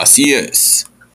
Así es.